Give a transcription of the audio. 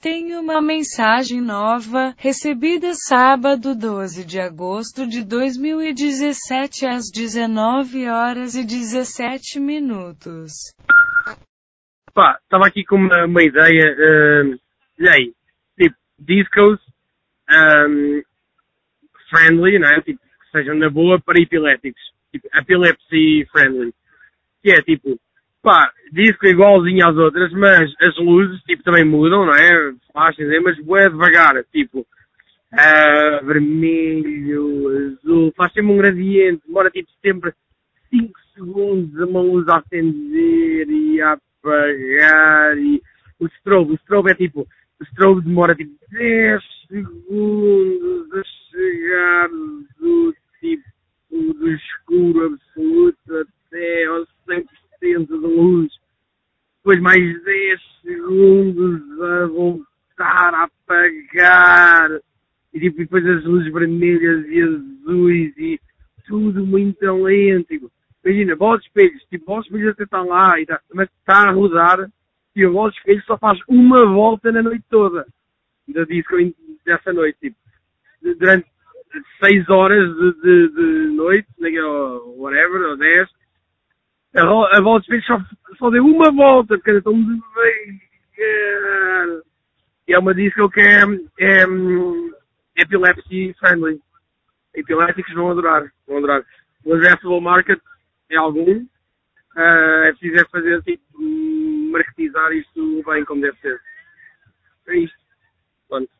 Tenho uma mensagem nova, recebida sábado 12 de agosto de 2017 às 19 horas e 17 minutos. Pá, estava aqui com uma, uma ideia, uh, e aí, tipo, discos um, friendly, não é? Tipo, que sejam na boa para epiléticos. Tipo, epilepsy friendly. Que é tipo, pá, disco igualzinho às outras, mas as luzes, tipo, também mudam, não é? Flashes, é, mas é devagar, tipo, uh, vermelho, azul, faz sempre um gradiente, demora tipo sempre 5 segundos uma luz a acender e a apagar e o strobe, o strobe é tipo, o strobe demora tipo 10 segundos a chegar do tipo do escuro absoluto até ao 100% de luz. Depois mais 10 segundos a voltar a apagar. E tipo, depois as luzes vermelhas e azuis e tudo muito lento. Tipo, imagina, bola de espelhos, tipo, bola de espelhos até está lá, e tá, mas está a rodar e a bola de espelhos só faz uma volta na noite toda. Da disco dessa noite, tipo, durante 6 horas de, de, de noite, whatever, ou 10, a, a bola de só, só deu uma volta, porque era tão devagar. E é uma disco que é, é, é epilepsy friendly. Epiléticos vão adorar, vão adorar. O addressable market é algum. Uh, é preciso é fazer, tipo, marketizar isto bem como deve ser. É isto. Pronto.